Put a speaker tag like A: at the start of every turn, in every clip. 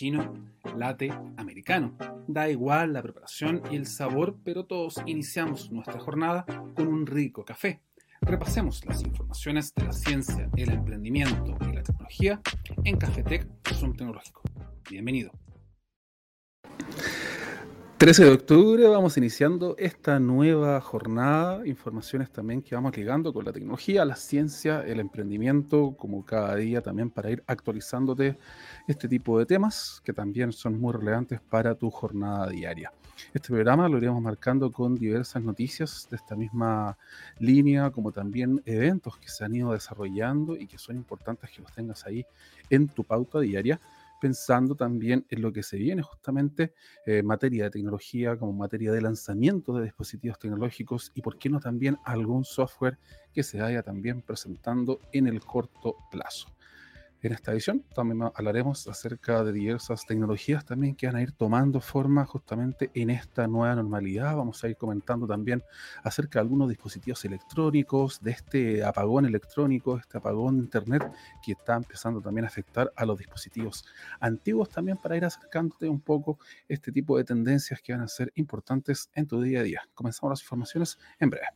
A: cappuccino, latte, americano. Da igual la preparación y el sabor, pero todos iniciamos nuestra jornada con un rico café. Repasemos las informaciones de la ciencia, el emprendimiento y la tecnología en Cafetec Zoom Tecnológico. Bienvenido. 13 de octubre vamos iniciando esta nueva jornada, informaciones también que vamos ligando con la tecnología, la ciencia, el emprendimiento, como cada día también para ir actualizándote este tipo de temas que también son muy relevantes para tu jornada diaria. Este programa lo iremos marcando con diversas noticias de esta misma línea, como también eventos que se han ido desarrollando y que son importantes que los tengas ahí en tu pauta diaria pensando también en lo que se viene justamente en eh, materia de tecnología, como materia de lanzamiento de dispositivos tecnológicos y por qué no también algún software que se vaya también presentando en el corto plazo. En esta edición también hablaremos acerca de diversas tecnologías también que van a ir tomando forma justamente en esta nueva normalidad. Vamos a ir comentando también acerca de algunos dispositivos electrónicos, de este apagón electrónico, este apagón de Internet que está empezando también a afectar a los dispositivos antiguos también para ir acercándote un poco este tipo de tendencias que van a ser importantes en tu día a día. Comenzamos las informaciones en breve.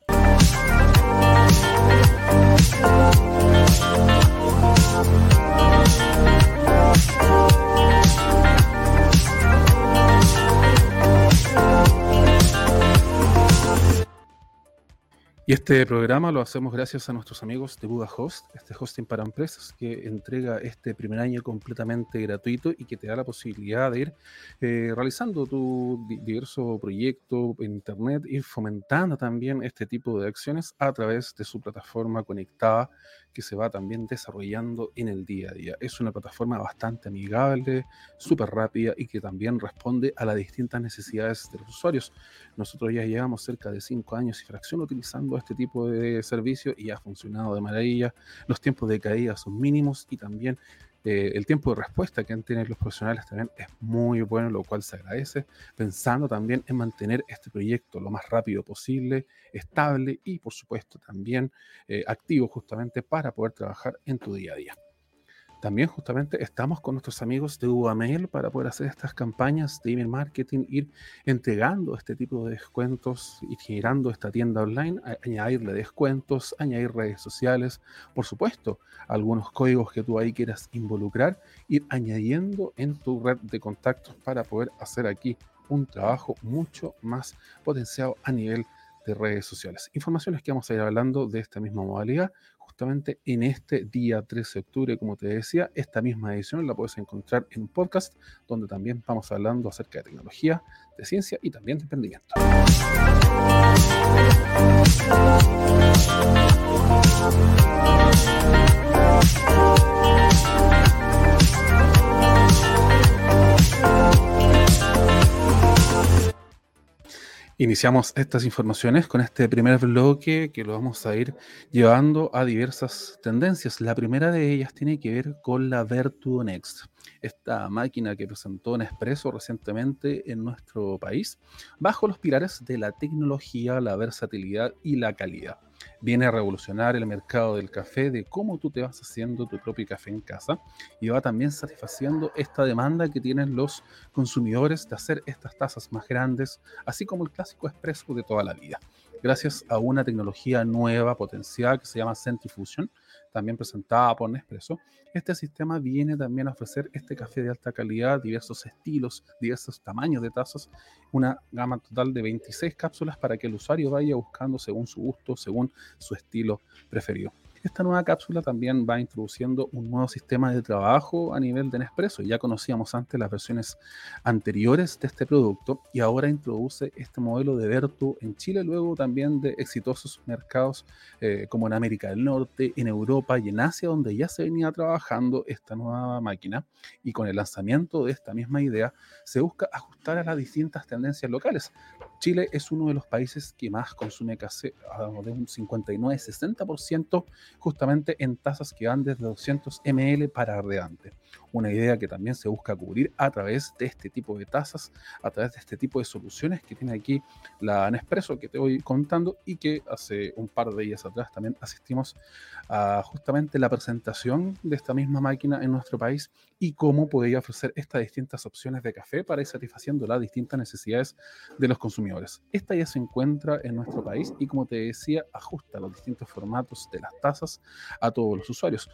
A: Y este programa lo hacemos gracias a nuestros amigos de Buda Host, este hosting para empresas que entrega este primer año completamente gratuito y que te da la posibilidad de ir eh, realizando tu diverso proyecto en Internet, ir fomentando también este tipo de acciones a través de su plataforma conectada que se va también desarrollando en el día a día. Es una plataforma bastante amigable, súper rápida y que también responde a las distintas necesidades de los usuarios. Nosotros ya llevamos cerca de cinco años y fracción utilizando este tipo de servicio y ha funcionado de maravilla. Los tiempos de caída son mínimos y también eh, el tiempo de respuesta que han tenido los profesionales también es muy bueno, lo cual se agradece, pensando también en mantener este proyecto lo más rápido posible, estable y por supuesto también eh, activo justamente para poder trabajar en tu día a día. También justamente estamos con nuestros amigos de Mail para poder hacer estas campañas de email marketing, ir entregando este tipo de descuentos y generando esta tienda online, añadirle descuentos, añadir redes sociales, por supuesto, algunos códigos que tú ahí quieras involucrar, ir añadiendo en tu red de contactos para poder hacer aquí un trabajo mucho más potenciado a nivel de redes sociales. Informaciones que vamos a ir hablando de esta misma modalidad justamente en este día 13 de octubre, como te decía, esta misma edición la puedes encontrar en un podcast donde también vamos hablando acerca de tecnología, de ciencia y también de emprendimiento. Iniciamos estas informaciones con este primer bloque que lo vamos a ir llevando a diversas tendencias. La primera de ellas tiene que ver con la Vertu Next, esta máquina que presentó Nespresso recientemente en nuestro país, bajo los pilares de la tecnología, la versatilidad y la calidad viene a revolucionar el mercado del café, de cómo tú te vas haciendo tu propio café en casa y va también satisfaciendo esta demanda que tienen los consumidores de hacer estas tazas más grandes, así como el clásico expreso de toda la vida. Gracias a una tecnología nueva, potencial, que se llama Centrifusion, también presentada por Nespresso, este sistema viene también a ofrecer este café de alta calidad, diversos estilos, diversos tamaños de tazas, una gama total de 26 cápsulas para que el usuario vaya buscando según su gusto, según su estilo preferido. Esta nueva cápsula también va introduciendo un nuevo sistema de trabajo a nivel de Nespresso. Ya conocíamos antes las versiones anteriores de este producto y ahora introduce este modelo de Vertu en Chile, luego también de exitosos mercados eh, como en América del Norte, en Europa y en Asia, donde ya se venía trabajando esta nueva máquina. Y con el lanzamiento de esta misma idea, se busca ajustar a las distintas tendencias locales. Chile es uno de los países que más consume café, de un 59-60% justamente en tazas que van desde 200 ml para adelante. Una idea que también se busca cubrir a través de este tipo de tasas, a través de este tipo de soluciones que tiene aquí la Nespresso que te voy contando y que hace un par de días atrás también asistimos a justamente la presentación de esta misma máquina en nuestro país y cómo podría ofrecer estas distintas opciones de café para ir satisfaciendo las distintas necesidades de los consumidores. Esta ya se encuentra en nuestro país y como te decía, ajusta los distintos formatos de las tazas a todos los usuarios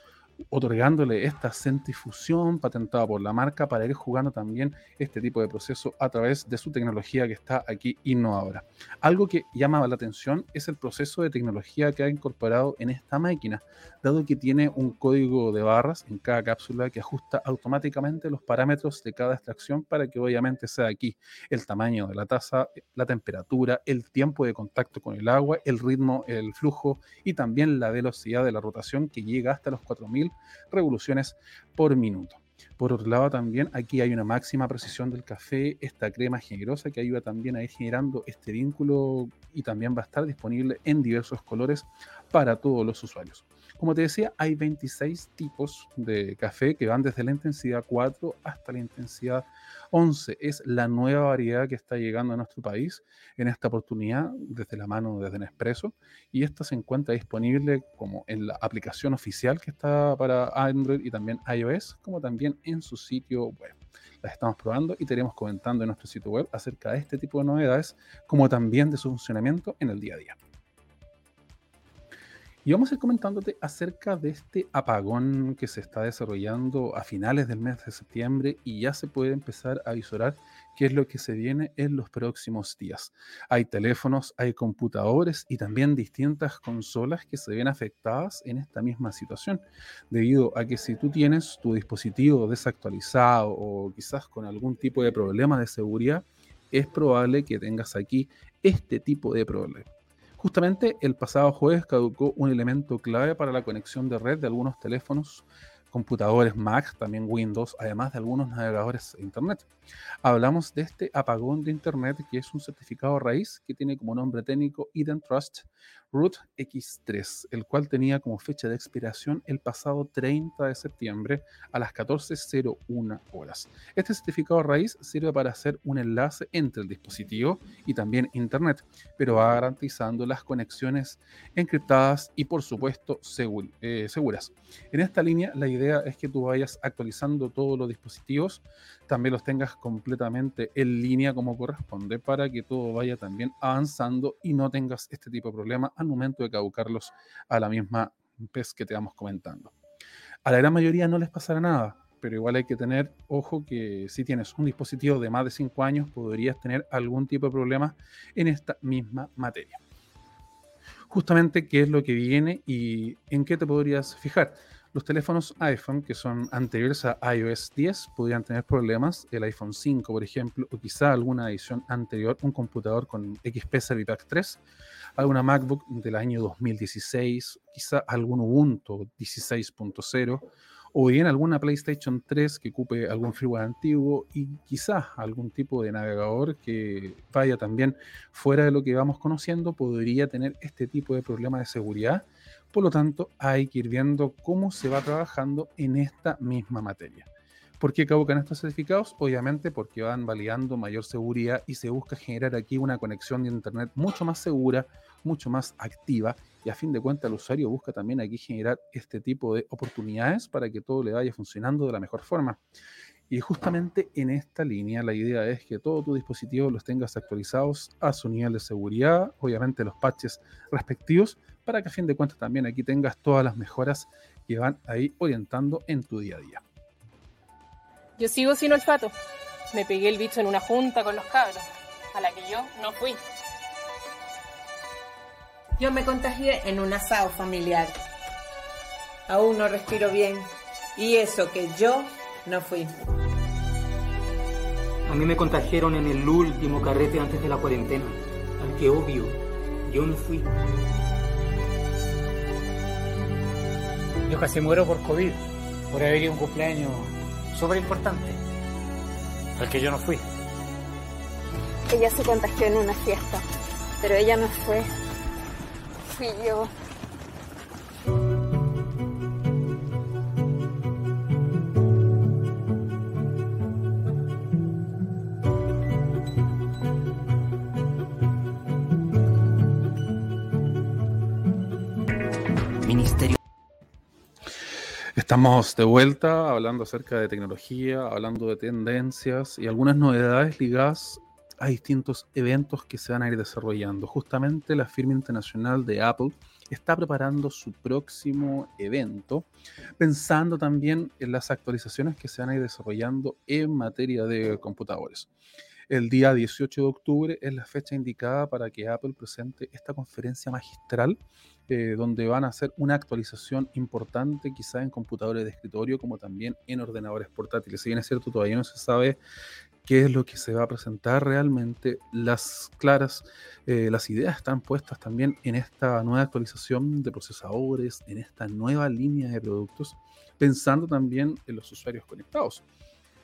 A: otorgándole esta centrifusión patentada por la marca para ir jugando también este tipo de proceso a través de su tecnología que está aquí innovadora. Algo que llama la atención es el proceso de tecnología que ha incorporado en esta máquina, dado que tiene un código de barras en cada cápsula que ajusta automáticamente los parámetros de cada extracción para que obviamente sea aquí el tamaño de la taza, la temperatura, el tiempo de contacto con el agua, el ritmo, el flujo y también la velocidad de la rotación que llega hasta los 4000 revoluciones por minuto. Por otro lado, también aquí hay una máxima precisión del café, esta crema generosa que ayuda también a ir generando este vínculo y también va a estar disponible en diversos colores para todos los usuarios. Como te decía, hay 26 tipos de café que van desde la intensidad 4 hasta la intensidad 11. Es la nueva variedad que está llegando a nuestro país en esta oportunidad desde la mano desde Nespresso y esta se encuentra disponible como en la aplicación oficial que está para Android y también iOS, como también en su sitio web. Las estamos probando y te comentando en nuestro sitio web acerca de este tipo de novedades, como también de su funcionamiento en el día a día. Y vamos a ir comentándote acerca de este apagón que se está desarrollando a finales del mes de septiembre y ya se puede empezar a visorar qué es lo que se viene en los próximos días. Hay teléfonos, hay computadores y también distintas consolas que se ven afectadas en esta misma situación, debido a que si tú tienes tu dispositivo desactualizado o quizás con algún tipo de problema de seguridad, es probable que tengas aquí este tipo de problema. Justamente el pasado jueves caducó un elemento clave para la conexión de red de algunos teléfonos, computadores Mac, también Windows, además de algunos navegadores de Internet. Hablamos de este apagón de Internet que es un certificado raíz que tiene como nombre técnico Eden Trust Root X3, el cual tenía como fecha de expiración el pasado 30 de septiembre a las 14.01 horas. Este certificado raíz sirve para hacer un enlace entre el dispositivo y también Internet, pero va garantizando las conexiones encriptadas y por supuesto eh, seguras. En esta línea la idea es que tú vayas actualizando todos los dispositivos, también los tengas completamente en línea como corresponde para que todo vaya también avanzando y no tengas este tipo de problemas al momento de caducarlos a la misma vez que te vamos comentando. A la gran mayoría no les pasará nada, pero igual hay que tener ojo que si tienes un dispositivo de más de 5 años podrías tener algún tipo de problema en esta misma materia. Justamente qué es lo que viene y en qué te podrías fijar. Los teléfonos iPhone que son anteriores a iOS 10 podrían tener problemas. El iPhone 5, por ejemplo, o quizá alguna edición anterior, un computador con XP Servipack 3, alguna MacBook del año 2016, quizá algún Ubuntu 16.0 o bien alguna PlayStation 3 que ocupe algún firmware antiguo y quizás algún tipo de navegador que vaya también fuera de lo que vamos conociendo podría tener este tipo de problema de seguridad por lo tanto, hay que ir viendo cómo se va trabajando en esta misma materia. ¿Por qué caducan estos certificados? Obviamente porque van validando mayor seguridad y se busca generar aquí una conexión de Internet mucho más segura, mucho más activa y a fin de cuentas el usuario busca también aquí generar este tipo de oportunidades para que todo le vaya funcionando de la mejor forma. Y justamente en esta línea la idea es que todo tu dispositivo los tengas actualizados a su nivel de seguridad, obviamente los patches respectivos, para que a fin de cuentas también aquí tengas todas las mejoras que van ahí orientando en tu día a día.
B: Yo sigo sin olfato. Me pegué el bicho en una junta con los cabros, a la que yo no fui.
C: Yo me contagié en un asado familiar. Aún no respiro bien. Y eso que yo no fui.
D: A mí me contagiaron en el último carrete antes de la cuarentena, al que obvio yo no fui.
E: Yo casi muero por COVID, por haber ido a un cumpleaños súper importante, al que yo no fui.
F: Ella se contagió en una fiesta, pero ella no fue. Ministerio.
A: Estamos de vuelta hablando acerca de tecnología, hablando de tendencias y algunas novedades ligadas a distintos eventos que se van a ir desarrollando. Justamente la firma internacional de Apple está preparando su próximo evento, pensando también en las actualizaciones que se van a ir desarrollando en materia de computadores. El día 18 de octubre es la fecha indicada para que Apple presente esta conferencia magistral, eh, donde van a hacer una actualización importante, quizá en computadores de escritorio, como también en ordenadores portátiles. Si bien es cierto, todavía no se sabe qué es lo que se va a presentar realmente. Las claras, eh, las ideas están puestas también en esta nueva actualización de procesadores, en esta nueva línea de productos, pensando también en los usuarios conectados.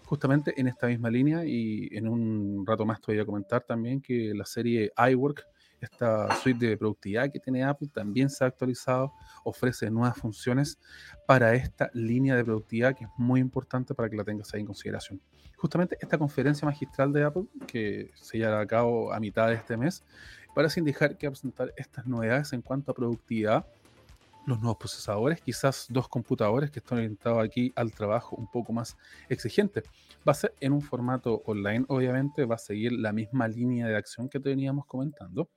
A: Justamente en esta misma línea y en un rato más te voy a comentar también que la serie iWork, esta suite de productividad que tiene Apple, también se ha actualizado, ofrece nuevas funciones para esta línea de productividad que es muy importante para que la tengas ahí en consideración. Justamente esta conferencia magistral de Apple, que se llevará a cabo a mitad de este mes, parece indicar que presentar estas novedades en cuanto a productividad, los nuevos procesadores, quizás dos computadores que están orientados aquí al trabajo un poco más exigente. Va a ser en un formato online, obviamente, va a seguir la misma línea de acción que te veníamos comentando.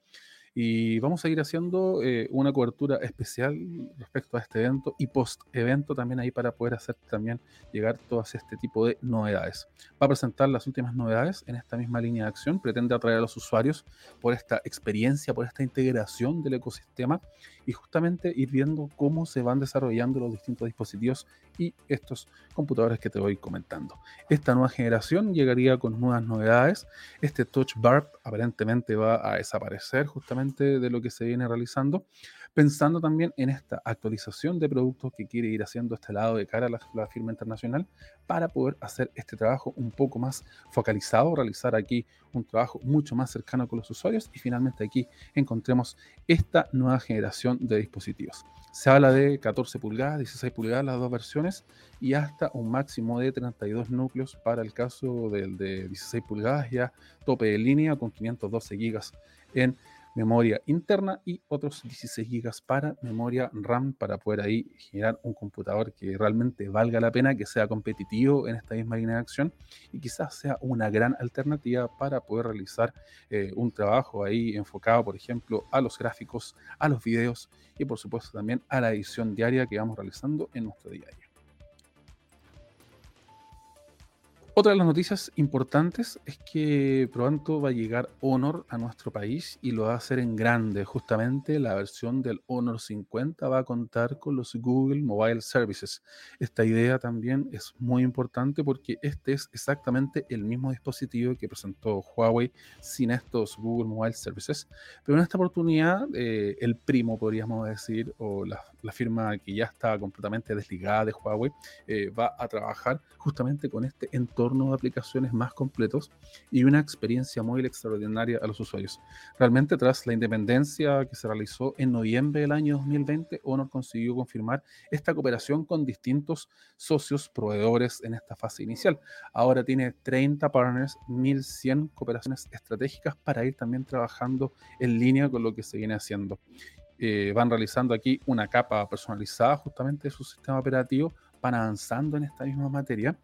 A: Y vamos a ir haciendo eh, una cobertura especial respecto a este evento y post-evento también ahí para poder hacer también llegar todas este tipo de novedades. Va a presentar las últimas novedades en esta misma línea de acción. Pretende atraer a los usuarios por esta experiencia, por esta integración del ecosistema y justamente ir viendo cómo se van desarrollando los distintos dispositivos y estos computadores que te voy comentando. Esta nueva generación llegaría con nuevas novedades. Este Touch Bar aparentemente va a desaparecer justamente de lo que se viene realizando pensando también en esta actualización de productos que quiere ir haciendo este lado de cara a la, firma internacional para poder hacer este trabajo un poco más focalizado, realizar aquí un trabajo mucho más cercano con los usuarios y finalmente aquí encontremos esta nueva generación de dispositivos. Se habla de 14 pulgadas, 16 pulgadas las dos versiones y hasta un máximo de 32 núcleos para el caso del de 16 pulgadas ya tope de línea con 512 gigas en memoria interna y otros 16 GB para memoria RAM para poder ahí generar un computador que realmente valga la pena, que sea competitivo en esta misma línea de acción y quizás sea una gran alternativa para poder realizar eh, un trabajo ahí enfocado, por ejemplo, a los gráficos, a los videos y por supuesto también a la edición diaria que vamos realizando en nuestro diario. Otra de las noticias importantes es que pronto va a llegar Honor a nuestro país y lo va a hacer en grande. Justamente la versión del Honor 50 va a contar con los Google Mobile Services. Esta idea también es muy importante porque este es exactamente el mismo dispositivo que presentó Huawei sin estos Google Mobile Services. Pero en esta oportunidad, eh, el primo, podríamos decir, o la, firma que ya está completamente desligada de Huawei, eh, va a trabajar justamente con este entorno de aplicaciones más completos y una experiencia móvil extraordinaria a los usuarios. Realmente, tras la independencia que se realizó en noviembre del año 2020, Honor consiguió confirmar esta cooperación con distintos socios proveedores en esta fase inicial. Ahora tiene 30 partners, 1100 cooperaciones estratégicas para ir también trabajando en línea con lo que se viene haciendo. Eh, van realizando aquí una capa personalizada justamente de su sistema operativo van avanzando en esta misma materia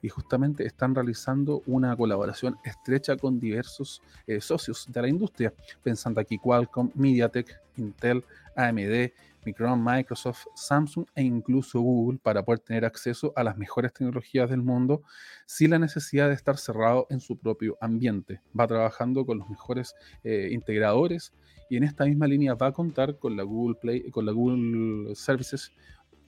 A: y justamente están realizando una colaboración estrecha con diversos eh, socios de la industria, pensando aquí Qualcomm, MediaTek, Intel, AMD, Micron, Microsoft, Samsung e incluso Google para poder tener acceso a las mejores tecnologías del mundo sin la necesidad de estar cerrado en su propio ambiente. Va trabajando con los mejores eh, integradores y en esta misma línea va a contar con la Google Play, con la Google Services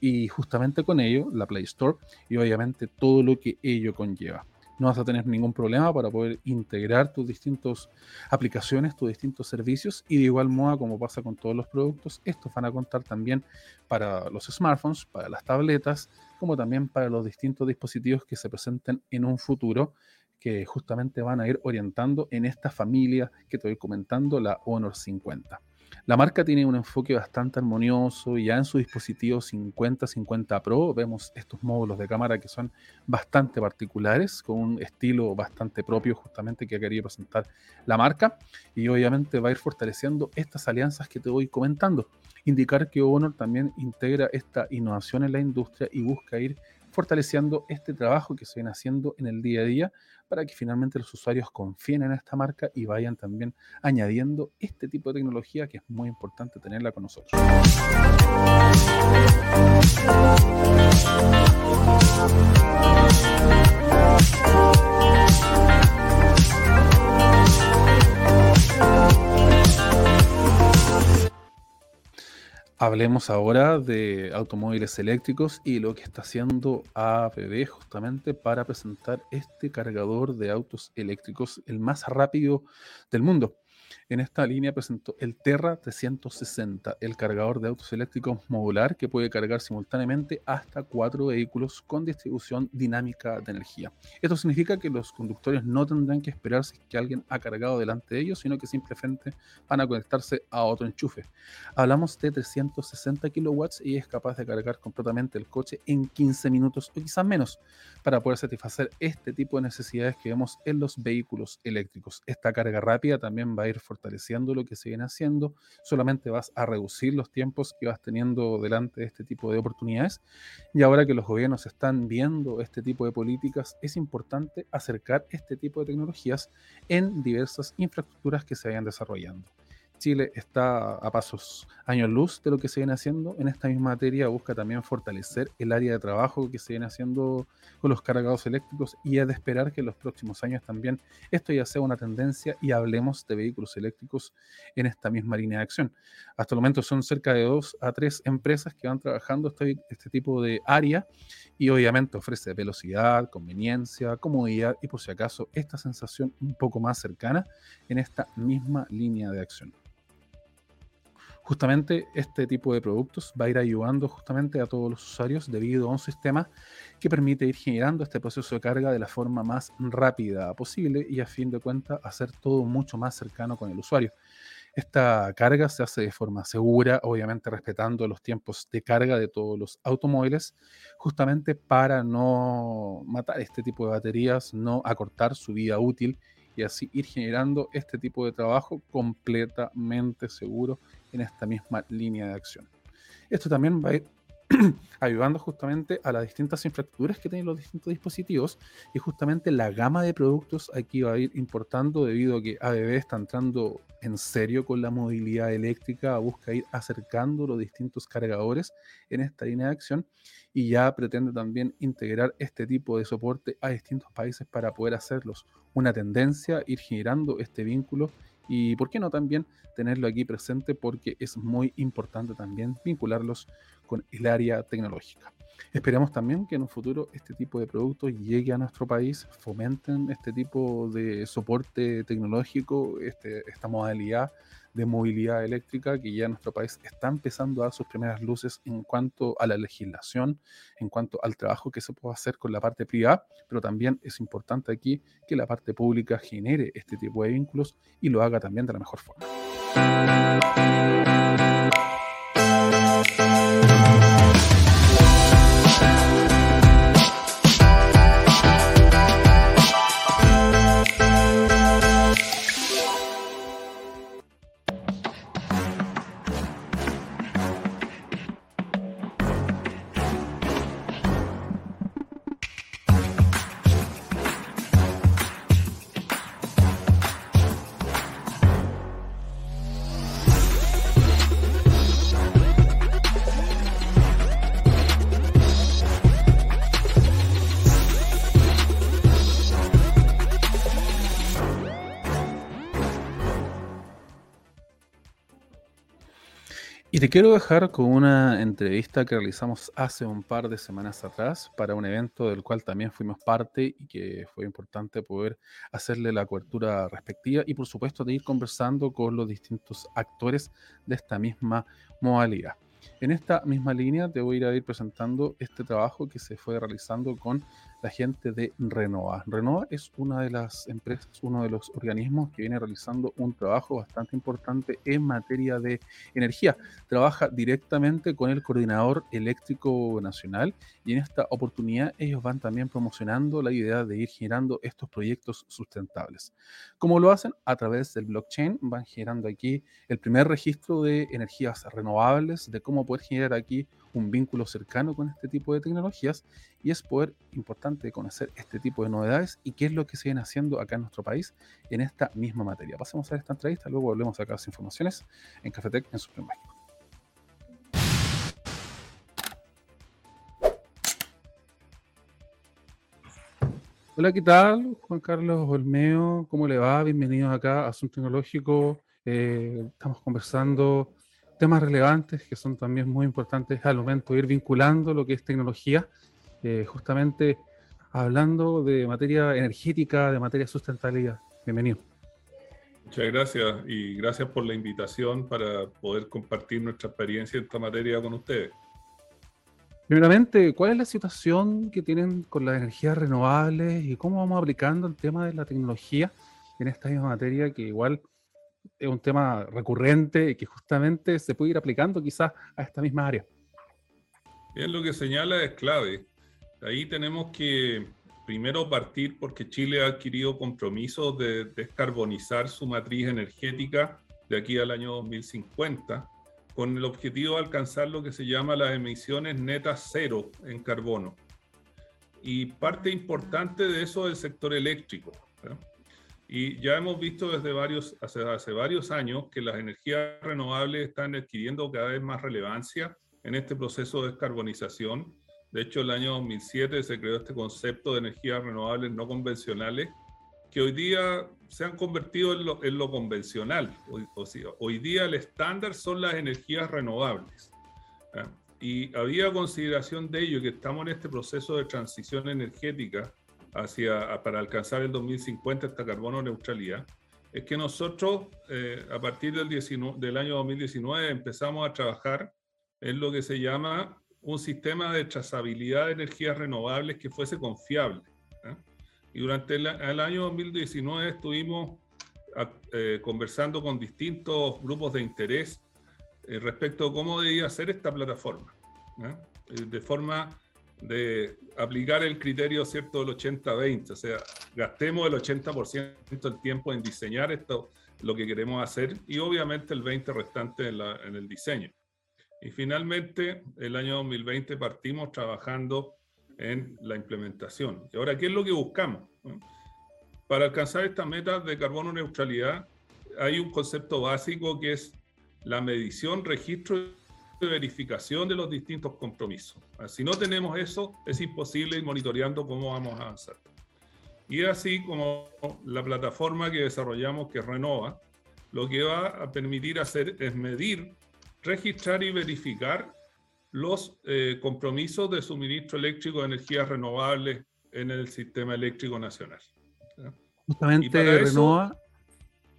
A: y justamente con ello la Play Store y obviamente todo lo que ello conlleva. No vas a tener ningún problema para poder integrar tus distintas aplicaciones, tus distintos servicios y de igual modo como pasa con todos los productos, estos van a contar también para los smartphones, para las tabletas, como también para los distintos dispositivos que se presenten en un futuro que justamente van a ir orientando en esta familia que voy comentando, la Honor 50. La marca tiene un enfoque bastante armonioso y ya en su dispositivo 50-50 Pro vemos estos módulos de cámara que son bastante particulares, con un estilo bastante propio justamente que quería presentar la marca y obviamente va a ir fortaleciendo estas alianzas que te voy comentando. Indicar que Honor también integra esta innovación en la industria y busca ir fortaleciendo este trabajo que se viene haciendo en el día a día para que finalmente los usuarios confíen en esta marca y vayan también añadiendo este tipo de tecnología que es muy importante tenerla con nosotros. Hablemos ahora de automóviles eléctricos y lo que está haciendo ABB justamente para presentar este cargador de autos eléctricos, el más rápido del mundo. En esta línea presentó el Terra 360, el cargador de autos eléctricos modular que puede cargar simultáneamente hasta cuatro vehículos con distribución dinámica de energía. Esto significa que los conductores no tendrán que esperarse que alguien ha cargado delante de ellos, sino que simplemente van a conectarse a otro enchufe. Hablamos de 360 kilowatts y es capaz de cargar completamente el coche en 15 minutos o quizás menos para poder satisfacer este tipo de necesidades que vemos en los vehículos eléctricos. Esta carga rápida también va a ir fortaleciendo lo que se viene haciendo, solamente vas a reducir los tiempos que vas teniendo delante de este tipo de oportunidades. Y ahora que los gobiernos están viendo este tipo de políticas, es importante acercar este tipo de tecnologías en diversas infraestructuras que se vayan desarrollando. Chile está a pasos años luz de lo que se viene haciendo en esta misma materia, busca también fortalecer el área de trabajo que se viene haciendo con los cargados eléctricos y es de esperar que en los próximos años también esto ya sea una tendencia y hablemos de vehículos eléctricos en esta misma línea de acción. Hasta el momento son cerca de dos a tres empresas que van trabajando este, este tipo de área y obviamente ofrece velocidad, conveniencia, comodidad y por si acaso esta sensación un poco más cercana en esta misma línea de acción justamente este tipo de productos va a ir ayudando justamente a todos los usuarios debido a un sistema que permite ir generando este proceso de carga de la forma más rápida posible y a fin de cuentas hacer todo mucho más cercano con el usuario. Esta carga se hace de forma segura, obviamente respetando los tiempos de carga de todos los automóviles, justamente para no matar este tipo de baterías, no acortar su vida útil y así ir generando este tipo de trabajo completamente seguro en esta misma línea de acción. Esto también va a ir ayudando justamente a las distintas infraestructuras que tienen los distintos dispositivos y justamente la gama de productos aquí va a ir importando debido a que ABB está entrando en serio con la movilidad eléctrica, busca ir acercando los distintos cargadores en esta línea de acción y ya pretende también integrar este tipo de soporte a distintos países para poder hacerlos una tendencia, ir generando este vínculo y por qué no también tenerlo aquí presente porque es muy importante también vincularlos con el área tecnológica. Esperamos también que en un futuro este tipo de productos llegue a nuestro país, fomenten este tipo de soporte tecnológico, este, esta modalidad de movilidad eléctrica que ya nuestro país está empezando a dar sus primeras luces en cuanto a la legislación, en cuanto al trabajo que se puede hacer con la parte privada, pero también es importante aquí que la parte pública genere este tipo de vínculos y lo haga también de la mejor forma. Y te quiero dejar con una entrevista que realizamos hace un par de semanas atrás para un evento del cual también fuimos parte y que fue importante poder hacerle la cobertura respectiva y por supuesto de ir conversando con los distintos actores de esta misma modalidad. En esta misma línea te voy a ir, presentando este trabajo que se fue realizando con la gente de Renova. Renova es una de las empresas, uno de los organismos que viene realizando un trabajo bastante importante en materia de energía. Trabaja directamente con el Coordinador Eléctrico Nacional y en esta oportunidad ellos van también promocionando la idea de ir generando estos proyectos sustentables. ¿Cómo lo hacen? A través del blockchain van generando aquí el primer registro de energías renovables, de cómo poder generar aquí un vínculo cercano con este tipo de tecnologías y es poder importante conocer este tipo de novedades y qué es lo que se viene haciendo acá en nuestro país en esta misma materia. Pasemos a esta entrevista, luego volvemos a sacar las informaciones en Cafetec en Super México. Hola, ¿qué tal? Juan Carlos Olmeo, ¿cómo le va? Bienvenidos acá a Asunto Tecnológico. Eh, estamos conversando temas relevantes que son también muy importantes al momento de ir vinculando lo que es tecnología, eh, justamente hablando de materia energética, de materia sustentabilidad. Bienvenido.
G: Muchas gracias y gracias por la invitación para poder compartir nuestra experiencia en esta materia con ustedes.
A: Primeramente, ¿cuál es la situación que tienen con las energías renovables y cómo vamos aplicando el tema de la tecnología en esta misma materia que igual es un tema recurrente y que justamente se puede ir aplicando quizás a esta misma área.
G: Bien, lo que señala es clave. Ahí tenemos que primero partir porque Chile ha adquirido compromisos de descarbonizar su matriz energética de aquí al año 2050 con el objetivo de alcanzar lo que se llama las emisiones netas cero en carbono. Y parte importante de eso es el sector eléctrico. Y ya hemos visto desde varios, hace, hace varios años que las energías renovables están adquiriendo cada vez más relevancia en este proceso de descarbonización. De hecho, el año 2007 se creó este concepto de energías renovables no convencionales, que hoy día se han convertido en lo, en lo convencional. Hoy, hoy día el estándar son las energías renovables. Y había consideración de ello que estamos en este proceso de transición energética hacia, para alcanzar el 2050 esta carbono neutralidad, es que nosotros eh, a partir del, del año 2019 empezamos a trabajar en lo que se llama un sistema de trazabilidad de energías renovables que fuese confiable. Y durante el, año 2019 estuvimos eh, conversando con distintos grupos de interés eh, respecto a cómo debía ser esta plataforma, de forma de aplicar el criterio cierto del 80-20, o sea, gastemos el 80% del tiempo en diseñar esto, lo que queremos hacer, y obviamente el 20% restante en, en el diseño. Y finalmente, el año 2020 partimos trabajando en la implementación. Y ahora, ¿qué es lo que buscamos? Para alcanzar estas metas de carbono neutralidad, hay un concepto básico que es la medición, registro de verificación de los distintos compromisos. Ah, si no tenemos eso, es imposible ir monitoreando cómo vamos a avanzar. Y es así como la plataforma que desarrollamos, que Renova, lo que va a permitir hacer es medir, registrar y verificar los eh, compromisos de suministro eléctrico de energías renovables en el sistema eléctrico nacional.
A: Justamente Renova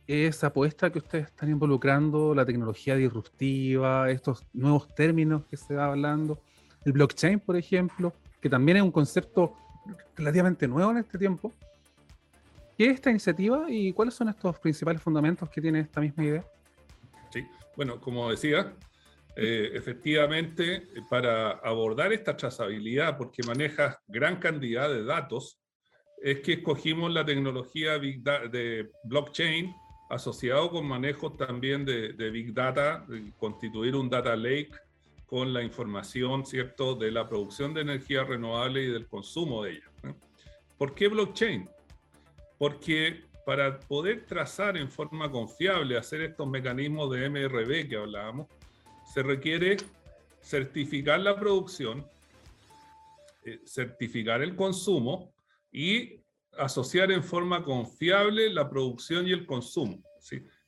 A: esa apuesta que ustedes están involucrando, la tecnología disruptiva, estos nuevos términos que se va hablando, el blockchain, por ejemplo, que también es un concepto relativamente nuevo en este tiempo. ¿Qué es esta iniciativa y cuáles son estos principales fundamentos que tiene esta misma idea?
G: Sí, bueno, como decía, eh, efectivamente, para abordar esta trazabilidad, porque maneja gran cantidad de datos, es que escogimos la tecnología de blockchain asociado con manejo también de, Big Data, constituir un data lake con la información, ¿cierto?, de la producción de energía renovable y del consumo de ella. ¿Por qué blockchain? Porque para poder trazar en forma confiable, hacer estos mecanismos de MRB que hablábamos, se requiere certificar la producción, eh, certificar el consumo y asociar en forma confiable la producción y el consumo,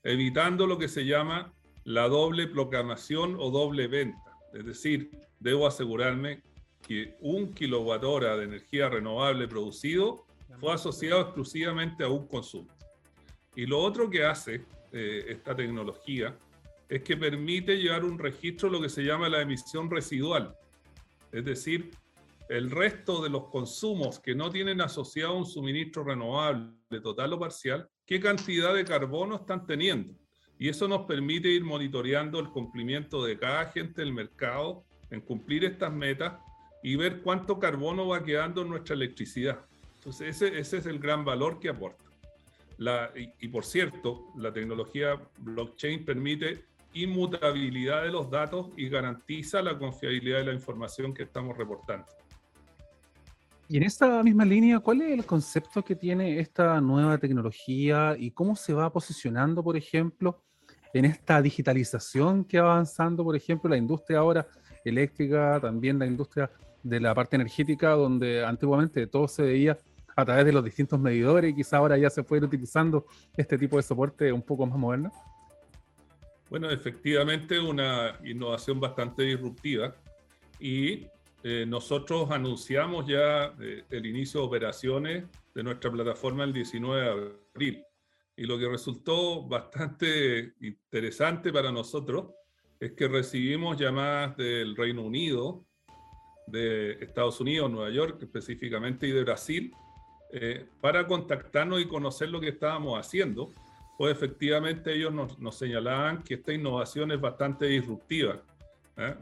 G: evitando lo que se llama la doble proclamación o doble venta. Es decir, debo asegurarme que un kilowatt hora de energía renovable producido fue asociado exclusivamente a un consumo. Y lo otro que hace eh, esta tecnología es que permite llevar un registro de lo que se llama la emisión residual. Es decir, el resto de los consumos que no tienen asociado un suministro renovable, total o parcial, qué cantidad de carbono están teniendo. Y eso nos permite ir monitoreando el cumplimiento de cada agente del mercado en cumplir estas metas y ver cuánto carbono va quedando en nuestra electricidad. Entonces, ese, ese es el gran valor que aporta. La, y, y, por cierto, la tecnología blockchain permite inmutabilidad de los datos y garantiza la confiabilidad de la información que estamos reportando.
A: Y en esta misma línea, ¿cuál es el concepto que tiene esta nueva tecnología y cómo se va posicionando, por ejemplo, en esta digitalización que va avanzando, por ejemplo, la industria ahora eléctrica, también la industria de la parte energética, donde antiguamente todo se veía a través de los distintos medidores y quizá ahora ya se puede ir utilizando este tipo de soporte un poco más moderno?
G: Bueno, efectivamente una innovación bastante disruptiva y eh, nosotros anunciamos ya eh, el inicio de operaciones de nuestra plataforma el 19 de abril. Y lo que resultó bastante interesante para nosotros es que recibimos llamadas del Reino Unido, de Estados Unidos, Nueva York específicamente, y de Brasil, eh, para contactarnos y conocer lo que estábamos haciendo, pues efectivamente ellos nos, nos señalaban que esta innovación es bastante disruptiva. ¿eh?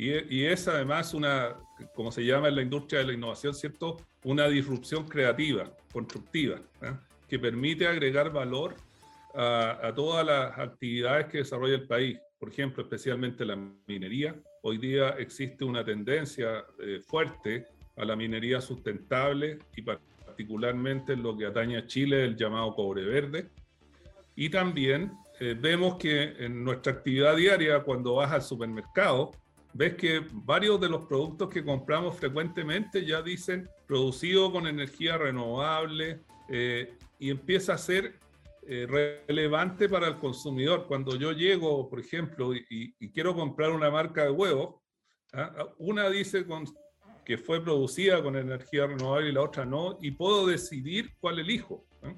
G: Y, es además una, como se llama en la industria de la innovación, ¿cierto? Una disrupción creativa, constructiva, ¿eh? que permite agregar valor a, a, todas las actividades que desarrolla el país. Por ejemplo, especialmente la minería. Hoy día existe una tendencia eh, fuerte a la minería sustentable y particularmente en lo que atañe a Chile, el llamado cobre verde. Y también eh, vemos que en nuestra actividad diaria, cuando vas al supermercado, ves que varios de los productos que compramos frecuentemente ya dicen producido con energía renovable eh, y empieza a ser eh, relevante para el consumidor. Cuando yo llego, por ejemplo, y, y quiero comprar una marca de huevos, ¿ah? una dice con, que fue producida con energía renovable y la otra no, y puedo decidir cuál elijo. ¿ah?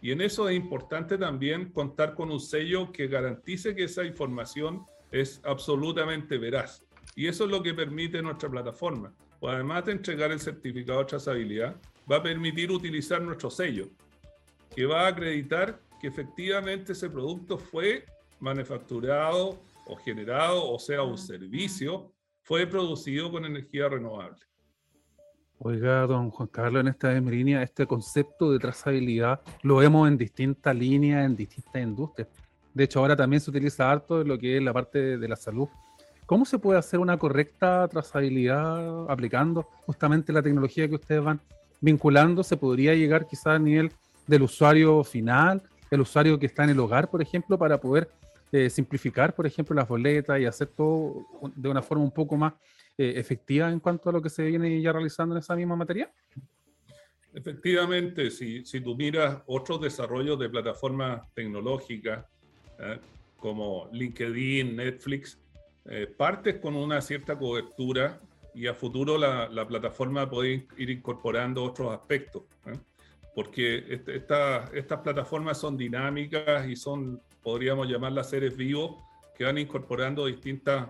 G: Y en eso es importante también contar con un sello que garantice que esa información es absolutamente veraz. Y eso es lo que permite nuestra plataforma. Pues además de entregar el certificado de trazabilidad, va a permitir utilizar nuestro sello, que va a acreditar que efectivamente ese producto fue manufacturado o generado, o sea, un servicio, fue producido con energía renovable.
A: Oiga, don Juan Carlos, en esta línea, este concepto de trazabilidad lo vemos en distintas líneas, en distintas industrias. De hecho, ahora también se utiliza harto en lo que es la parte de la salud ¿Cómo se puede hacer una correcta trazabilidad aplicando justamente la tecnología que ustedes van vinculando? ¿Se podría llegar quizás a nivel del usuario final, el usuario que está en el hogar, por ejemplo, para poder eh, simplificar, por ejemplo, las boletas y hacer todo de una forma un poco más eh, efectiva en cuanto a lo que se viene ya realizando en esa misma materia?
G: Efectivamente, si, tú miras otros desarrollos de plataformas tecnológicas eh, como LinkedIn, Netflix, eh, partes con una cierta cobertura y a futuro la, la plataforma puede ir incorporando otros aspectos. ¿eh? Porque este, estas plataformas son dinámicas y son, podríamos llamarlas seres vivos, que van incorporando distintas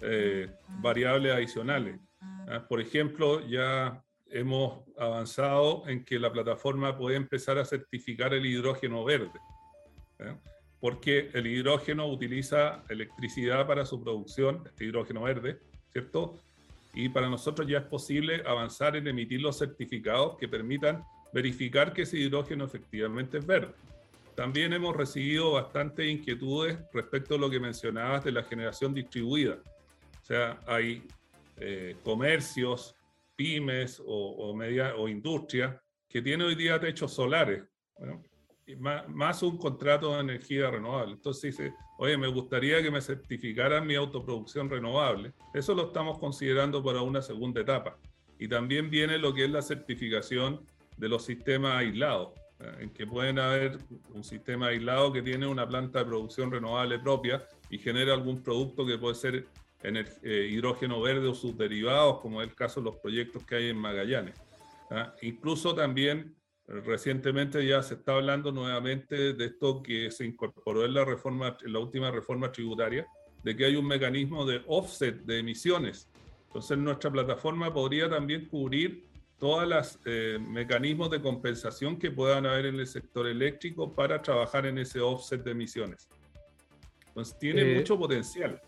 G: eh, variables adicionales. ¿eh? Por ejemplo, ya hemos avanzado en que la plataforma puede empezar a certificar el hidrógeno verde. Porque el hidrógeno utiliza electricidad para su producción, este hidrógeno verde, ¿cierto? Y para nosotros ya es posible avanzar en emitir los certificados que permitan verificar que ese hidrógeno efectivamente es verde. También hemos recibido bastantes inquietudes respecto a lo que mencionabas de la generación distribuida. O sea, hay eh, comercios, pymes o, o, media, o industria que tienen hoy día techos solares. Bueno, más, un contrato de energía renovable. Entonces dice, oye, me gustaría que me certificaran mi autoproducción renovable. Eso lo estamos considerando para una segunda etapa. Y también viene lo que es la certificación de los sistemas aislados, ¿eh? en que pueden haber un sistema aislado que tiene una planta de producción renovable propia y genera algún producto que puede ser eh, hidrógeno verde o sus derivados, como es el caso de los proyectos que hay en Magallanes. ¿eh? Incluso también Recientemente ya se está hablando nuevamente de esto que se incorporó en la, reforma, en la última reforma tributaria, de que hay un mecanismo de offset de emisiones. Entonces nuestra plataforma podría también cubrir todos los eh, mecanismos de compensación que puedan haber en el sector eléctrico para trabajar en ese offset de emisiones. Entonces tiene
A: Eh,
G: mucho potencial.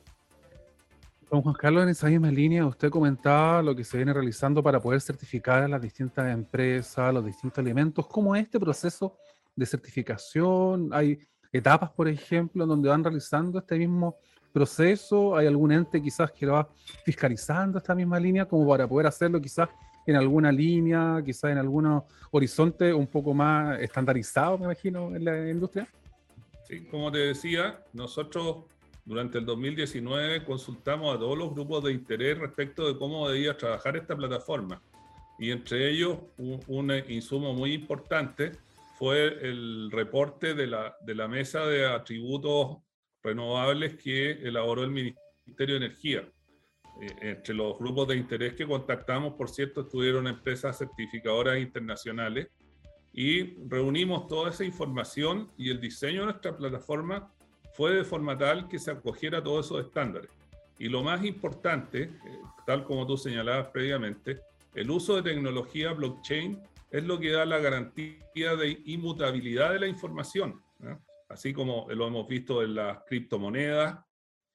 A: Don Juan Carlos, en esa misma línea, usted comentaba lo que se viene realizando para poder certificar a las distintas empresas, los distintos elementos. ¿Cómo es este proceso de certificación? ¿Hay etapas, por ejemplo, en donde van realizando este mismo proceso? ¿Hay algún ente quizás que lo va fiscalizando esta misma línea como para poder hacerlo quizás en alguna línea, quizás en algún horizonte un poco más estandarizado, me imagino, en la industria?
G: Sí, como te decía, nosotros durante el 2019 consultamos a todos los grupos de interés respecto de cómo debía trabajar esta plataforma. Y entre ellos, un, un insumo muy importante fue el reporte de la, de la mesa de atributos renovables que elaboró el Ministerio de Energía. Eh, entre los grupos de interés que contactamos, por cierto, estuvieron empresas certificadoras internacionales y reunimos toda esa información y el diseño de nuestra plataforma fue de forma tal que se acogiera a todos esos estándares. Y lo más importante, eh, tal como tú señalabas previamente, el uso de tecnología blockchain es lo que da la garantía de inmutabilidad de la información. Así como lo hemos visto en las criptomonedas,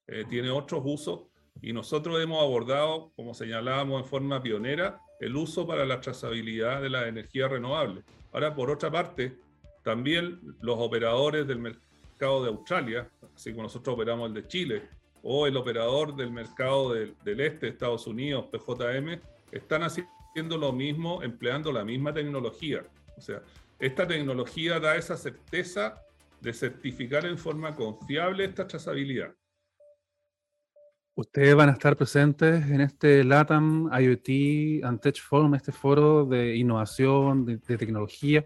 G: eh, tiene otros usos y nosotros hemos abordado, como señalábamos en forma pionera, el uso para la trazabilidad de la energía renovable. Ahora, por otra parte, también los operadores del mercado de Australia, así como nosotros operamos el de Chile, o el operador del mercado del, del este de Estados Unidos, PJM, están haciendo lo mismo, empleando la misma tecnología. O sea, esta tecnología da esa certeza de certificar en forma confiable esta trazabilidad.
A: Ustedes van a estar presentes en este LATAM IoT and Tech Forum, este foro de innovación, de, de tecnología,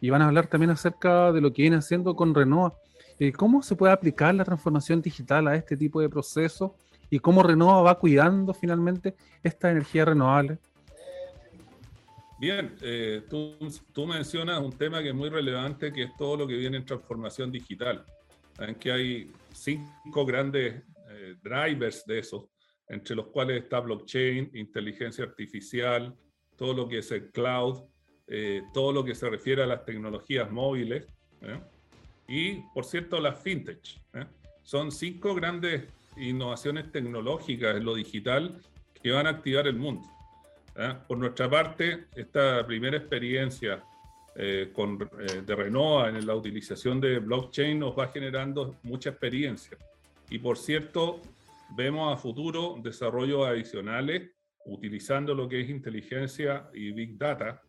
A: y van a hablar también acerca de lo que viene haciendo con Renova. Eh, ¿Cómo se puede aplicar la transformación digital a este tipo de procesos y cómo Renova va cuidando finalmente esta energía renovable?
G: Bien, eh, tú, tú, mencionas un tema que es muy relevante, que es todo lo que viene en transformación digital. En que hay cinco grandes eh, drivers de eso, entre los cuales está blockchain, inteligencia artificial, todo lo que es el cloud, eh, todo lo que se refiere a las tecnologías móviles ¿eh? Y, por cierto, las fintech. Son cinco grandes innovaciones tecnológicas en lo digital que van a activar el mundo. Por nuestra parte, esta primera experiencia eh, con, eh, de Renova en la utilización de blockchain nos va generando mucha experiencia. Y por cierto, vemos a futuro desarrollos adicionales utilizando lo que es inteligencia y big data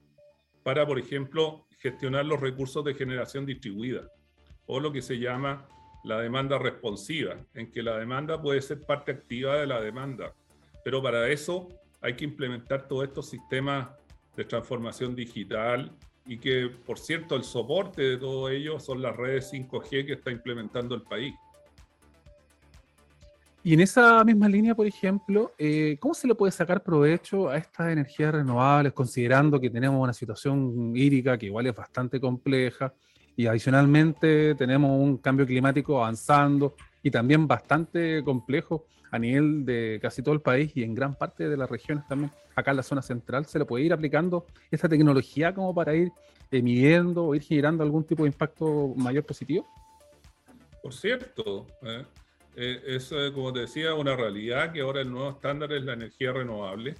G: para, por ejemplo, gestionar los recursos de generación distribuida o lo que se llama la demanda responsiva, en que la demanda puede ser parte activa de la demanda. Pero para eso hay que implementar todos estos sistemas de transformación digital y que, por cierto, el soporte de todo ello son las redes 5G que está implementando el país.
A: Y en esa misma línea, por ejemplo, eh, ¿cómo se le puede sacar provecho a estas energías renovables, considerando que tenemos una situación hídrica que igual es bastante compleja y adicionalmente tenemos un cambio climático avanzando y también bastante complejo a nivel de casi todo el país y en gran parte de las regiones también, acá en la zona central, se le puede ir aplicando esta tecnología como para ir eh, midiendo o ir generando algún tipo de impacto mayor positivo?
G: Por cierto, eh, eh, es, como te decía, una realidad que ahora el nuevo estándar es la energía renovable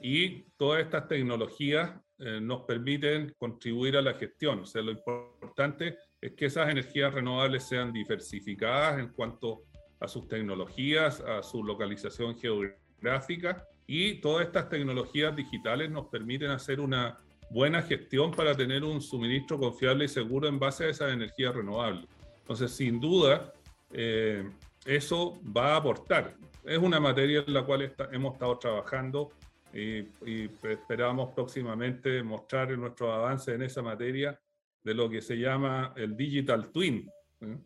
G: y todas estas tecnologías eh, nos permiten contribuir a la gestión. O sea, lo importante es que esas energías renovables sean diversificadas en cuanto a sus tecnologías, a su localización geográfica y todas estas tecnologías digitales nos permiten hacer una buena gestión para tener un suministro confiable y seguro en base a esas energías renovables. Entonces, sin duda, eh, eso va a aportar. Es una materia en la cual hemos estado trabajando y, y, esperamos próximamente mostrar nuestros avances en esa materia de lo que se llama el Digital Twin, ¿eh?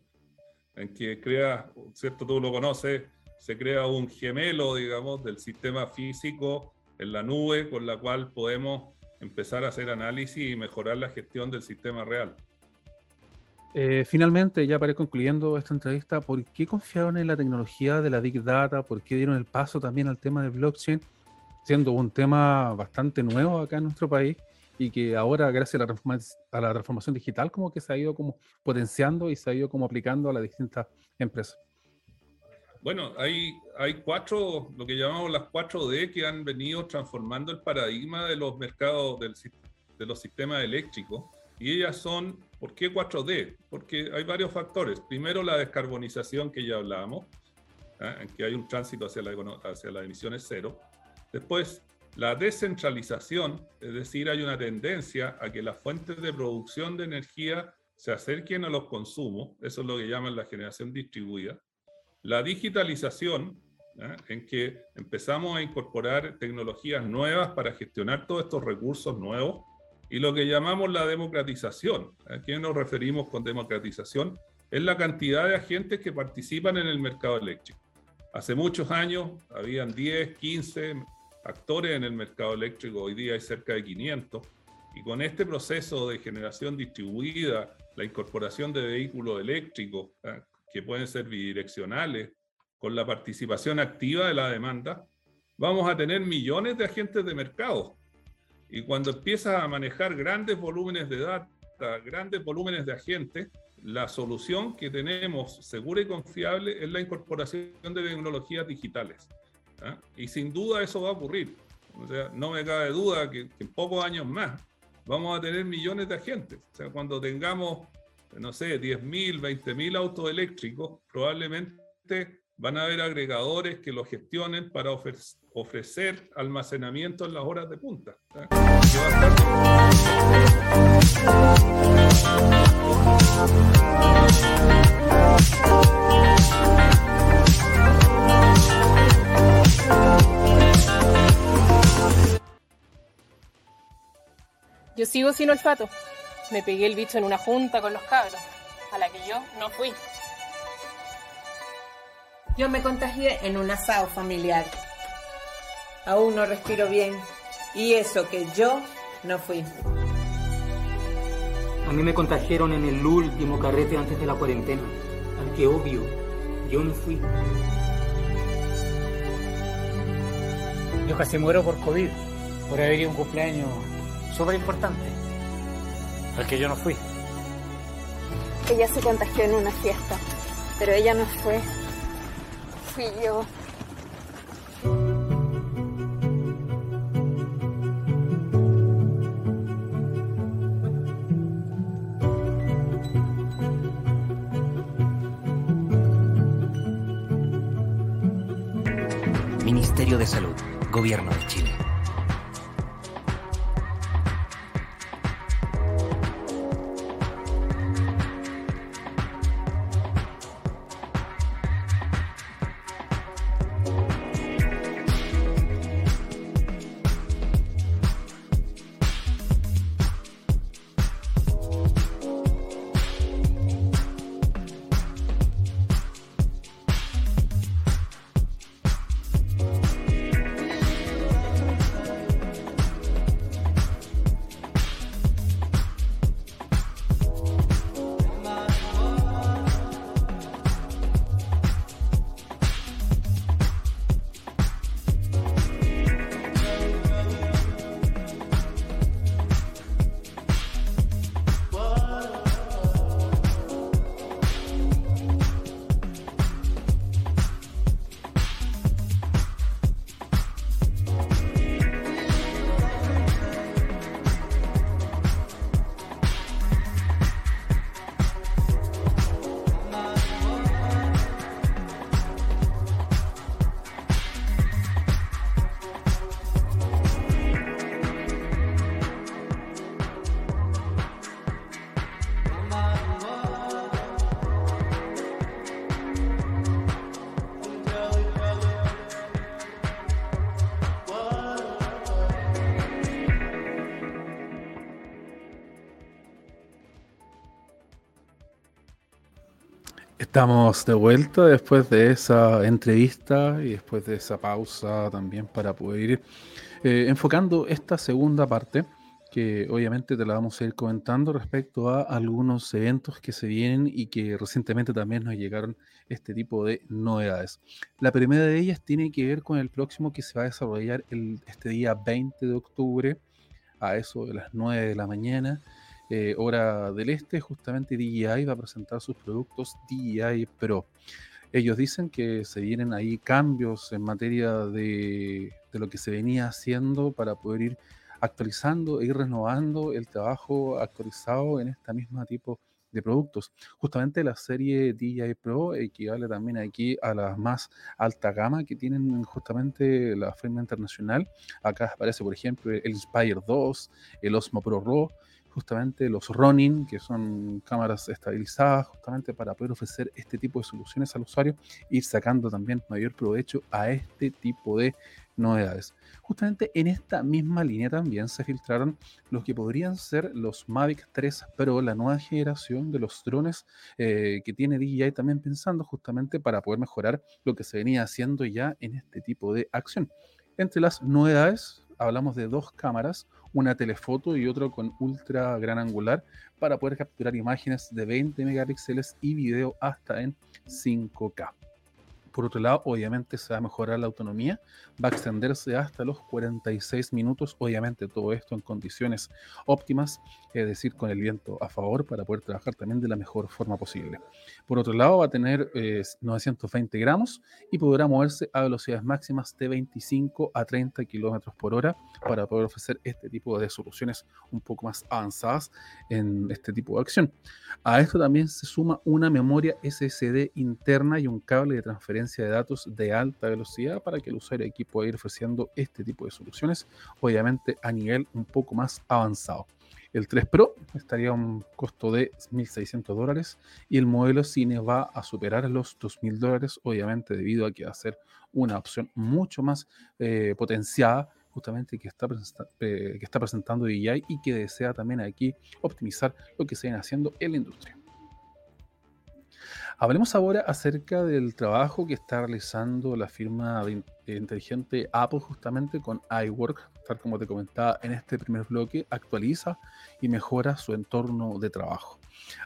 G: en que crea, ¿cierto? Tú lo conoces, se crea un gemelo, digamos, del sistema físico en la nube con la cual podemos empezar a hacer análisis y mejorar la gestión del sistema real.
A: Eh, finalmente, ya para ir concluyendo esta entrevista, ¿por qué confiaron en la tecnología de la Big Data? ¿Por qué dieron el paso también al tema de blockchain? Siendo un tema bastante nuevo acá en nuestro país y que ahora, gracias a la, a la transformación digital, como que se ha ido como potenciando y se ha ido como aplicando a las distintas empresas.
G: Bueno, hay, hay cuatro, lo que llamamos las cuatro D que han venido transformando el paradigma de los mercados del, de los sistemas eléctricos. Y ellas son, ¿por qué 4D? Porque hay varios factores. Primero, la descarbonización que ya hablábamos, ¿eh? en que hay un tránsito hacia, la, hacia las emisiones cero. Después, la descentralización, es decir, hay una tendencia a que las fuentes de producción de energía se acerquen a los consumos, eso es lo que llaman la generación distribuida. La digitalización, ¿eh? en que empezamos a incorporar tecnologías nuevas para gestionar todos estos recursos nuevos, y lo que llamamos la democratización. ¿A qué nos referimos con democratización? Es la cantidad de agentes que participan en el mercado eléctrico. Hace muchos años habían 10, 15 actores en el mercado eléctrico, hoy día hay cerca de 500, y con este proceso de generación distribuida, la incorporación de vehículos eléctricos, ¿eh? que pueden ser bidireccionales, con la participación activa de la demanda, vamos a tener millones de agentes de mercado. Y cuando empiezas a manejar grandes volúmenes de data, grandes volúmenes de agentes, la solución que tenemos segura y confiable es la incorporación de tecnologías digitales. ¿Ah? Y sin duda eso va a ocurrir. No me cabe duda que, que en pocos años más vamos a tener millones de agentes. O sea, cuando tengamos no sé, 10.000, 20.000 autos eléctricos, probablemente van a haber agregadores que lo gestionen para ofrecer almacenamiento en las horas de punta.
B: Yo sigo sin olfato. Me pegué el bicho en una junta con los cabros, a la que yo no fui.
C: Yo me contagié en un asado familiar. Aún no respiro bien. Y eso que yo no fui.
D: A mí me contagiaron en el último carrete antes de la cuarentena, al que obvio yo no fui.
E: Yo casi muero por COVID, por haber ido a un cumpleaños súper importante al que yo no fui.
F: Ella se contagió en una fiesta, pero ella no fue. Fui yo.
H: Ministerio de Salud, Gobierno de Chile.
A: Estamos de vuelta después de esa entrevista y después de esa pausa también para poder ir eh, enfocando esta segunda parte que obviamente te la vamos a ir comentando respecto a algunos eventos que se vienen y que recientemente también nos llegaron este tipo de novedades. La primera de ellas tiene que ver con el próximo que se va a desarrollar este día 20 de octubre a eso de las 9 de la mañana, eh, hora del este, justamente DJI va a presentar sus productos DJI Pro. Ellos dicen que se vienen ahí cambios en materia de, de lo que se venía haciendo para poder ir actualizando e ir renovando el trabajo actualizado en esta misma tipo de productos. Justamente la serie DJI Pro equivale también aquí a la más alta gama que tienen justamente la firma internacional. Acá aparece, por ejemplo, el Inspire 2, el Osmo Pro Raw, justamente los Ronin, que son cámaras estabilizadas, justamente para poder ofrecer este tipo de soluciones al usuario, ir sacando también mayor provecho a este tipo de novedades. Justamente en esta misma línea también se filtraron los que podrían ser los Mavic 3 Pro, la nueva generación de los drones eh, que tiene DJI también pensando justamente para poder mejorar lo que se venía haciendo ya en este tipo de acción. Entre las novedades hablamos de dos cámaras, una telefoto y otra con ultra gran angular para poder capturar imágenes de 20 megapíxeles y video hasta en 5K. Por otro lado, obviamente se va a mejorar la autonomía, va a extenderse hasta los 46 minutos, obviamente todo esto en condiciones óptimas, es decir, con el viento a favor para poder trabajar también de la mejor forma posible. Por otro lado, va a tener 920 eh, gramos y podrá moverse a velocidades máximas de 25 a 30 kilómetros por hora para poder ofrecer este tipo de soluciones un poco más avanzadas en este tipo de acción. A esto también se suma una memoria SSD interna y un cable de transferencia de datos de alta velocidad para que el usuario aquí pueda ir ofreciendo este tipo de soluciones, obviamente a nivel un poco más avanzado. El 3 Pro estaría a un costo de 1.600 dólares y el modelo Cine va a superar los 2.000 dólares, obviamente debido a que va a ser una opción mucho más eh, potenciada justamente que está, eh, que está presentando DJI y que desea también aquí optimizar lo que se viene haciendo en la industria. Hablemos ahora acerca del trabajo que está realizando la firma inteligente Apple justamente con iWork, tal como te comentaba en este primer bloque, actualiza y mejora su entorno de trabajo.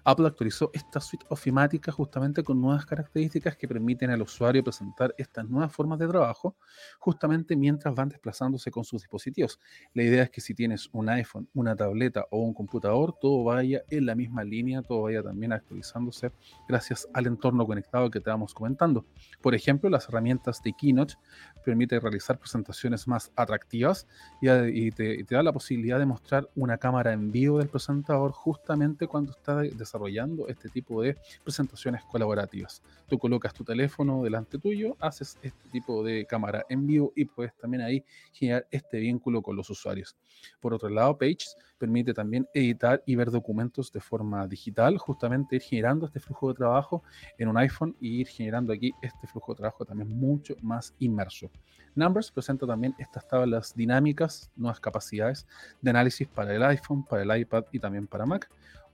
A: Apple actualizó esta suite ofimática justamente con nuevas características que permiten al usuario presentar estas nuevas formas de trabajo justamente mientras van desplazándose con sus dispositivos. La idea es que si tienes un iPhone, una tableta o un computador, todo vaya en la misma línea, todo vaya también actualizándose gracias al entorno conectado que te vamos comentando. Por ejemplo, las herramientas de Keynote permiten realizar presentaciones más atractivas y, te, te da la posibilidad de mostrar una cámara en vivo del presentador justamente cuando está desarrollando este tipo de presentaciones colaborativas. Tú colocas tu teléfono delante tuyo, haces este tipo de cámara en vivo y puedes también ahí generar este vínculo con los usuarios. Por otro lado, Pages permite también editar y ver documentos de forma digital, justamente ir generando este flujo de trabajo en un iPhone y ir generando aquí este flujo de trabajo también mucho más inmerso. Numbers presenta también estas tablas dinámicas, nuevas capacidades de análisis para el iPhone, para el iPad y también para Mac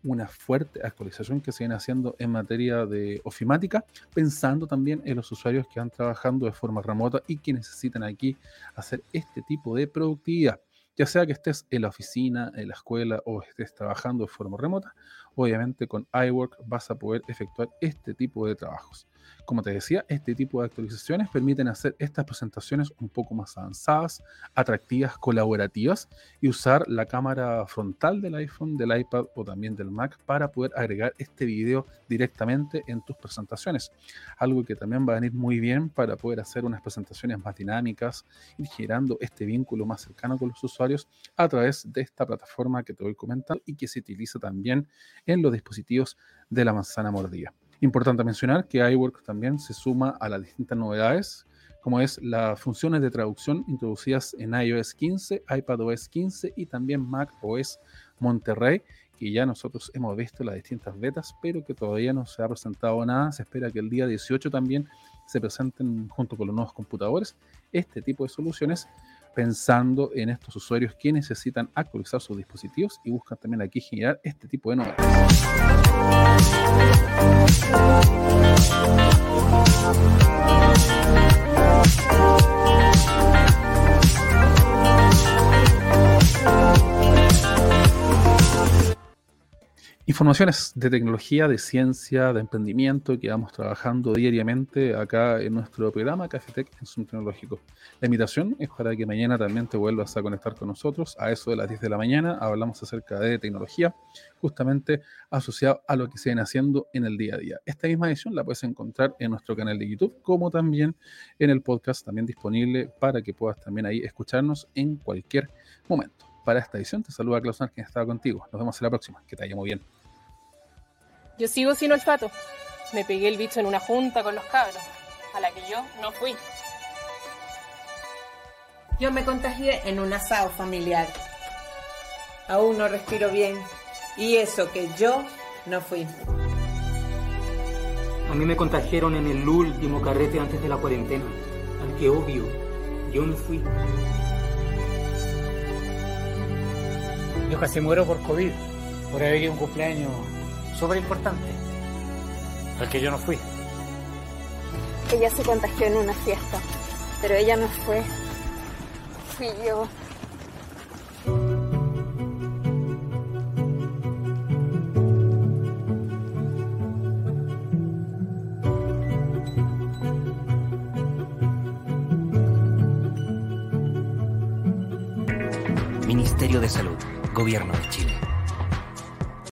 A: una fuerte actualización que se viene haciendo en materia de ofimática, pensando también en los usuarios que van trabajando de forma remota y que necesitan aquí hacer este tipo de productividad. Ya sea que estés en la oficina, en la escuela o estés trabajando de forma remota, obviamente con iWork vas a poder efectuar este tipo de trabajos. Como te decía, este tipo de actualizaciones permiten hacer estas presentaciones un poco más avanzadas, atractivas, colaborativas y usar la cámara frontal del iPhone, del iPad o también del Mac para poder agregar este video directamente en tus presentaciones. Algo que también va a venir muy bien para poder hacer unas presentaciones más dinámicas y generando este vínculo más cercano con los usuarios a través de esta plataforma que te voy comentando y que se utiliza también en los dispositivos de la manzana mordida. Importante mencionar que iWork también se suma a las distintas novedades, como es las funciones de traducción introducidas en iOS 15, iPadOS 15 y también macOS Monterrey, que ya nosotros hemos visto las distintas betas, pero que todavía no se ha presentado nada. Se espera que el día 18 también se presenten junto con los nuevos computadores este tipo de soluciones pensando en estos usuarios que necesitan actualizar sus dispositivos y buscan también aquí generar este tipo de novedades. Informaciones de tecnología, de ciencia, de emprendimiento que vamos trabajando diariamente acá en nuestro programa Cafetec en Zoom Tecnológico. La invitación es para que mañana también te vuelvas a conectar con nosotros a eso de las 10 de la mañana. Hablamos acerca de tecnología, justamente asociado a lo que se viene haciendo en el día a día. Esta misma edición la puedes encontrar en nuestro canal de YouTube, como también en el podcast, también disponible para que puedas también ahí escucharnos en cualquier momento. Para esta edición te saluda Klaus quien estaba contigo. Nos vemos en la próxima. Que te vaya muy bien.
B: Yo sigo sin olfato. Me pegué el bicho en una junta con los cabros, a la que yo no fui.
C: Yo me contagié en un asado familiar. Aún no respiro bien. Y eso que yo no fui.
D: A mí me contagiaron en el último carrete antes de la cuarentena, al que obvio yo no fui.
E: Casi muero por COVID, por haber ido un cumpleaños súper importante, al que yo no fui.
F: Ella se contagió en una fiesta, pero ella no fue. Fui yo.
H: Gobierno de Chile.